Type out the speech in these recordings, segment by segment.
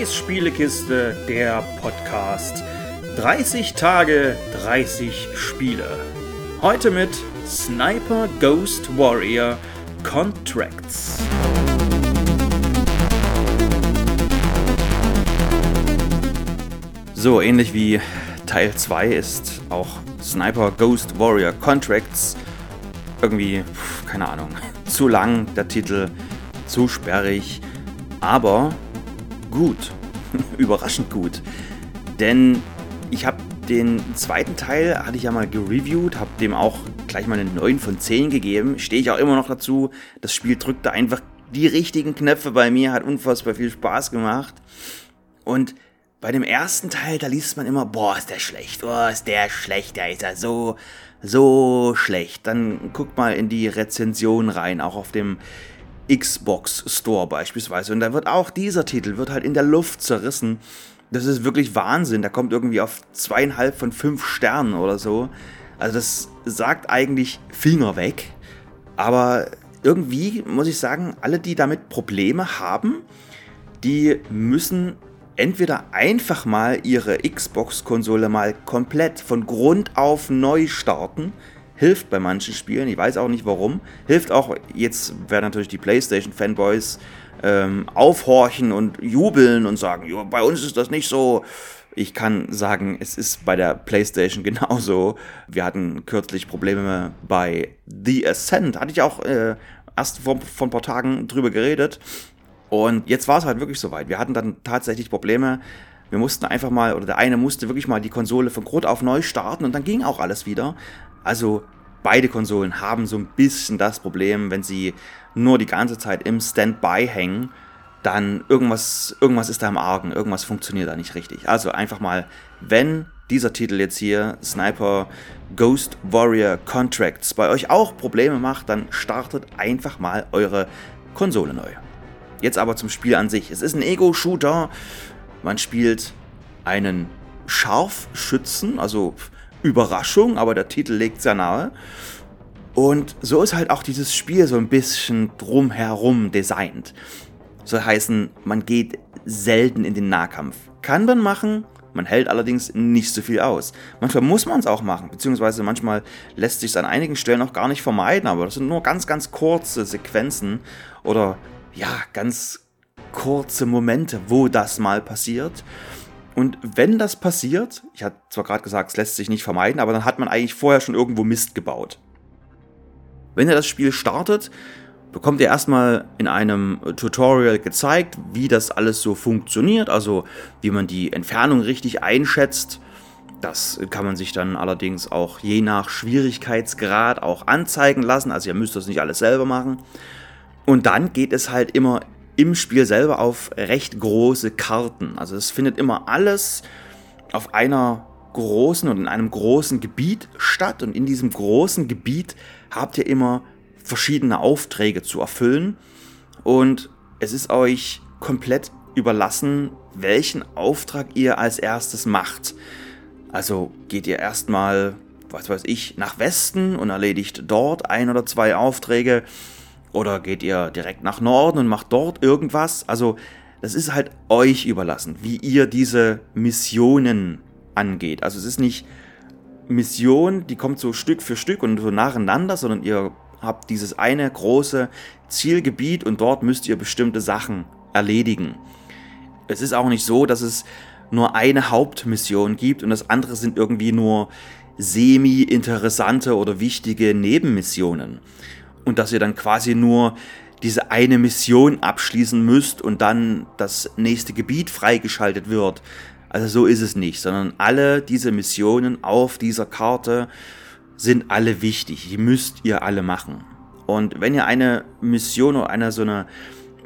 Scheiß Spielekiste, der Podcast. 30 Tage, 30 Spiele. Heute mit Sniper Ghost Warrior Contracts. So, ähnlich wie Teil 2 ist auch Sniper Ghost Warrior Contracts irgendwie, keine Ahnung, zu lang der Titel, zu sperrig, aber gut, überraschend gut. Denn ich habe den zweiten Teil, hatte ich ja mal gereviewt, habe dem auch gleich mal eine 9 von 10 gegeben. Stehe ich auch immer noch dazu. Das Spiel drückte einfach die richtigen Knöpfe bei mir, hat unfassbar viel Spaß gemacht. Und bei dem ersten Teil, da liest man immer, boah, ist der schlecht, boah, ist der schlecht, der ist ja so, so schlecht. Dann guckt mal in die Rezension rein, auch auf dem Xbox Store beispielsweise. Und da wird auch dieser Titel, wird halt in der Luft zerrissen. Das ist wirklich Wahnsinn. Der kommt irgendwie auf zweieinhalb von fünf Sternen oder so. Also das sagt eigentlich Finger weg. Aber irgendwie muss ich sagen, alle, die damit Probleme haben, die müssen entweder einfach mal ihre Xbox-Konsole mal komplett von Grund auf neu starten hilft bei manchen Spielen. Ich weiß auch nicht warum. Hilft auch, jetzt werden natürlich die PlayStation-Fanboys ähm, aufhorchen und jubeln und sagen, jo, bei uns ist das nicht so. Ich kann sagen, es ist bei der PlayStation genauso. Wir hatten kürzlich Probleme bei The Ascent. Hatte ich auch äh, erst vor, vor ein paar Tagen drüber geredet. Und jetzt war es halt wirklich soweit. Wir hatten dann tatsächlich Probleme. Wir mussten einfach mal, oder der eine musste wirklich mal die Konsole von Grund auf neu starten und dann ging auch alles wieder. Also beide Konsolen haben so ein bisschen das Problem, wenn sie nur die ganze Zeit im Standby hängen, dann irgendwas, irgendwas ist da im Argen, irgendwas funktioniert da nicht richtig. Also einfach mal, wenn dieser Titel jetzt hier, Sniper Ghost Warrior Contracts, bei euch auch Probleme macht, dann startet einfach mal eure Konsole neu. Jetzt aber zum Spiel an sich. Es ist ein Ego-Shooter. Man spielt einen Scharfschützen, also Überraschung, aber der Titel legt sehr nahe. Und so ist halt auch dieses Spiel so ein bisschen drumherum designt. So heißen, man geht selten in den Nahkampf. Kann man machen, man hält allerdings nicht so viel aus. Manchmal muss man es auch machen, beziehungsweise manchmal lässt sich es an einigen Stellen auch gar nicht vermeiden, aber das sind nur ganz, ganz kurze Sequenzen oder ja, ganz kurze Momente, wo das mal passiert. Und wenn das passiert, ich hatte zwar gerade gesagt, es lässt sich nicht vermeiden, aber dann hat man eigentlich vorher schon irgendwo Mist gebaut. Wenn ihr das Spiel startet, bekommt ihr erstmal in einem Tutorial gezeigt, wie das alles so funktioniert, also wie man die Entfernung richtig einschätzt. Das kann man sich dann allerdings auch je nach Schwierigkeitsgrad auch anzeigen lassen, also ihr müsst das nicht alles selber machen. Und dann geht es halt immer im Spiel selber auf recht große Karten. Also es findet immer alles auf einer großen und in einem großen Gebiet statt und in diesem großen Gebiet habt ihr immer verschiedene Aufträge zu erfüllen und es ist euch komplett überlassen, welchen Auftrag ihr als erstes macht. Also geht ihr erstmal, was weiß ich, nach Westen und erledigt dort ein oder zwei Aufträge oder geht ihr direkt nach Norden und macht dort irgendwas? Also, das ist halt euch überlassen, wie ihr diese Missionen angeht. Also, es ist nicht Mission, die kommt so Stück für Stück und so nacheinander, sondern ihr habt dieses eine große Zielgebiet und dort müsst ihr bestimmte Sachen erledigen. Es ist auch nicht so, dass es nur eine Hauptmission gibt und das andere sind irgendwie nur semi-interessante oder wichtige Nebenmissionen und dass ihr dann quasi nur diese eine Mission abschließen müsst und dann das nächste Gebiet freigeschaltet wird. Also so ist es nicht, sondern alle diese Missionen auf dieser Karte sind alle wichtig. Die müsst ihr alle machen. Und wenn ihr eine Mission oder eine so eine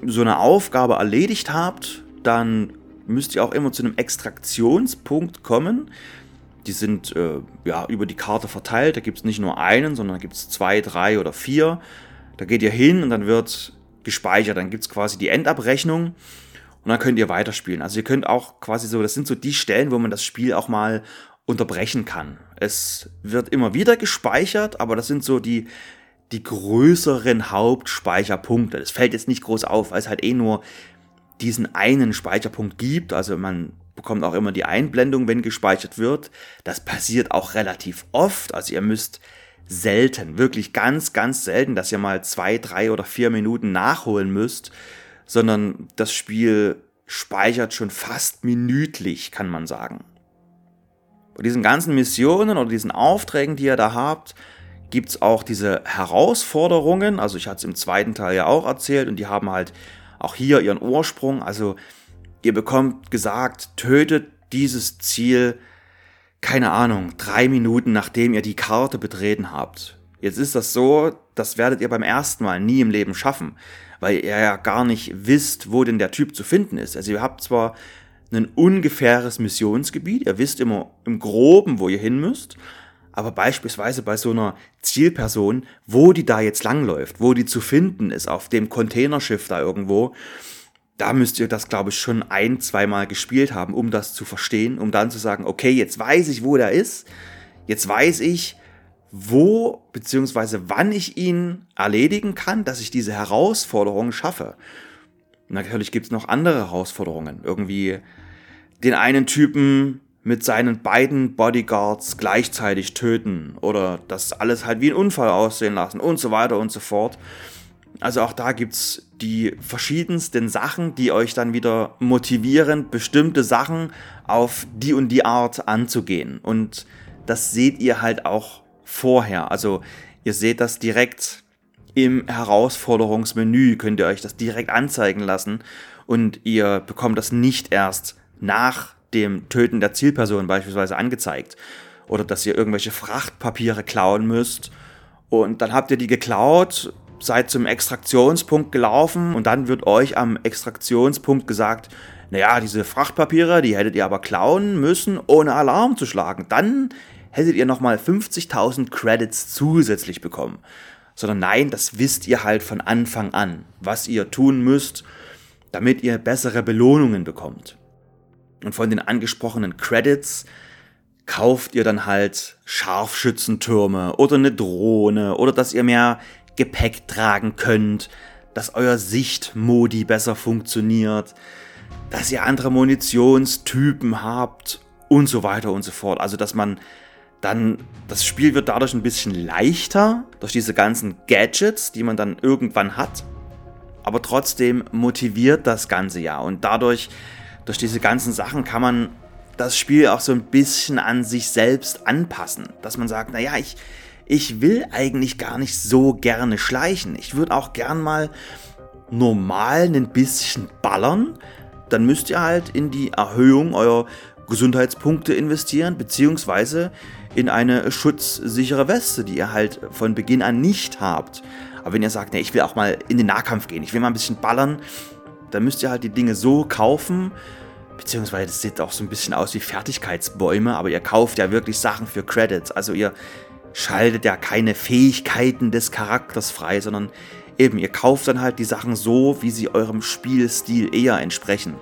so eine Aufgabe erledigt habt, dann müsst ihr auch immer zu einem Extraktionspunkt kommen. Die sind äh, ja über die Karte verteilt. Da gibt es nicht nur einen, sondern da gibt es zwei, drei oder vier. Da geht ihr hin und dann wird gespeichert. Dann gibt es quasi die Endabrechnung und dann könnt ihr weiterspielen. Also ihr könnt auch quasi so, das sind so die Stellen, wo man das Spiel auch mal unterbrechen kann. Es wird immer wieder gespeichert, aber das sind so die, die größeren Hauptspeicherpunkte. Das fällt jetzt nicht groß auf, weil es halt eh nur diesen einen Speicherpunkt gibt. Also man bekommt auch immer die Einblendung, wenn gespeichert wird. Das passiert auch relativ oft. Also ihr müsst selten, wirklich ganz, ganz selten, dass ihr mal zwei, drei oder vier Minuten nachholen müsst, sondern das Spiel speichert schon fast minütlich, kann man sagen. Bei diesen ganzen Missionen oder diesen Aufträgen, die ihr da habt, gibt es auch diese Herausforderungen. Also ich hatte es im zweiten Teil ja auch erzählt und die haben halt auch hier ihren Ursprung. Also ihr bekommt gesagt, tötet dieses Ziel, keine Ahnung, drei Minuten nachdem ihr die Karte betreten habt. Jetzt ist das so, das werdet ihr beim ersten Mal nie im Leben schaffen, weil ihr ja gar nicht wisst, wo denn der Typ zu finden ist. Also ihr habt zwar ein ungefähres Missionsgebiet, ihr wisst immer im groben, wo ihr hin müsst, aber beispielsweise bei so einer Zielperson, wo die da jetzt langläuft, wo die zu finden ist, auf dem Containerschiff da irgendwo, da müsst ihr das, glaube ich, schon ein, zweimal gespielt haben, um das zu verstehen, um dann zu sagen, okay, jetzt weiß ich, wo der ist, jetzt weiß ich, wo bzw. wann ich ihn erledigen kann, dass ich diese Herausforderung schaffe. natürlich gibt es noch andere Herausforderungen. Irgendwie den einen Typen mit seinen beiden Bodyguards gleichzeitig töten oder das alles halt wie ein Unfall aussehen lassen und so weiter und so fort. Also auch da gibt es die verschiedensten Sachen, die euch dann wieder motivieren, bestimmte Sachen auf die und die Art anzugehen. Und das seht ihr halt auch vorher. Also ihr seht das direkt im Herausforderungsmenü, könnt ihr euch das direkt anzeigen lassen und ihr bekommt das nicht erst nach dem Töten der Zielperson beispielsweise angezeigt. Oder dass ihr irgendwelche Frachtpapiere klauen müsst und dann habt ihr die geklaut seid zum Extraktionspunkt gelaufen und dann wird euch am Extraktionspunkt gesagt, naja, diese Frachtpapiere, die hättet ihr aber klauen müssen, ohne Alarm zu schlagen. Dann hättet ihr nochmal 50.000 Credits zusätzlich bekommen. Sondern nein, das wisst ihr halt von Anfang an, was ihr tun müsst, damit ihr bessere Belohnungen bekommt. Und von den angesprochenen Credits kauft ihr dann halt Scharfschützentürme oder eine Drohne oder dass ihr mehr Gepäck tragen könnt, dass euer Sichtmodi besser funktioniert, dass ihr andere Munitionstypen habt und so weiter und so fort. Also dass man dann, das Spiel wird dadurch ein bisschen leichter, durch diese ganzen Gadgets, die man dann irgendwann hat. Aber trotzdem motiviert das Ganze ja. Und dadurch, durch diese ganzen Sachen kann man das Spiel auch so ein bisschen an sich selbst anpassen. Dass man sagt, naja, ich, ich will eigentlich gar nicht so gerne schleichen. Ich würde auch gern mal normal ein bisschen ballern. Dann müsst ihr halt in die Erhöhung eurer Gesundheitspunkte investieren, beziehungsweise in eine schutzsichere Weste, die ihr halt von Beginn an nicht habt. Aber wenn ihr sagt, ne, ich will auch mal in den Nahkampf gehen, ich will mal ein bisschen ballern, dann müsst ihr halt die Dinge so kaufen, beziehungsweise das sieht auch so ein bisschen aus wie Fertigkeitsbäume, aber ihr kauft ja wirklich Sachen für Credits. Also ihr schaltet ja keine Fähigkeiten des Charakters frei, sondern eben, ihr kauft dann halt die Sachen so, wie sie eurem Spielstil eher entsprechen.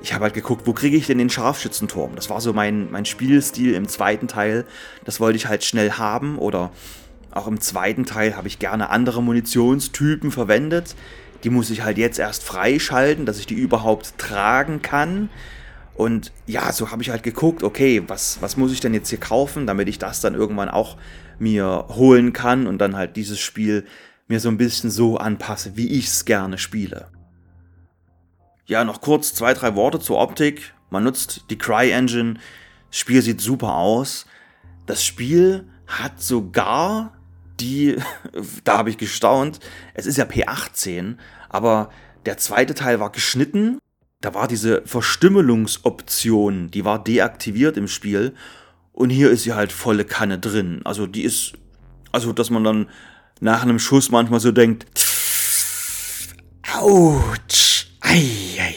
Ich habe halt geguckt, wo kriege ich denn den Scharfschützenturm? Das war so mein, mein Spielstil im zweiten Teil. Das wollte ich halt schnell haben oder auch im zweiten Teil habe ich gerne andere Munitionstypen verwendet. Die muss ich halt jetzt erst freischalten, dass ich die überhaupt tragen kann. Und ja, so habe ich halt geguckt, okay, was, was muss ich denn jetzt hier kaufen, damit ich das dann irgendwann auch mir holen kann und dann halt dieses Spiel mir so ein bisschen so anpasse, wie ich es gerne spiele. Ja, noch kurz zwei, drei Worte zur Optik. Man nutzt die Cry-Engine. Das Spiel sieht super aus. Das Spiel hat sogar die, da habe ich gestaunt, es ist ja P18, aber der zweite Teil war geschnitten da war diese Verstümmelungsoption, die war deaktiviert im Spiel. Und hier ist sie halt volle Kanne drin. Also die ist, also dass man dann nach einem Schuss manchmal so denkt, ei, ei.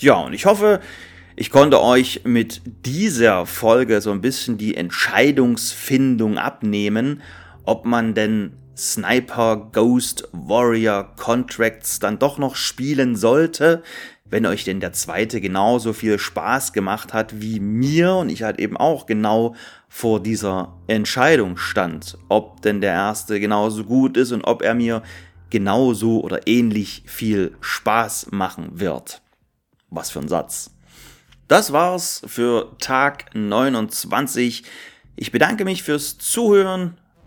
Ja, und ich hoffe, ich konnte euch mit dieser Folge so ein bisschen die Entscheidungsfindung abnehmen, ob man denn Sniper Ghost Warrior Contracts dann doch noch spielen sollte, wenn euch denn der zweite genauso viel Spaß gemacht hat wie mir und ich halt eben auch genau vor dieser Entscheidung stand, ob denn der erste genauso gut ist und ob er mir genauso oder ähnlich viel Spaß machen wird. Was für ein Satz. Das war's für Tag 29. Ich bedanke mich fürs Zuhören.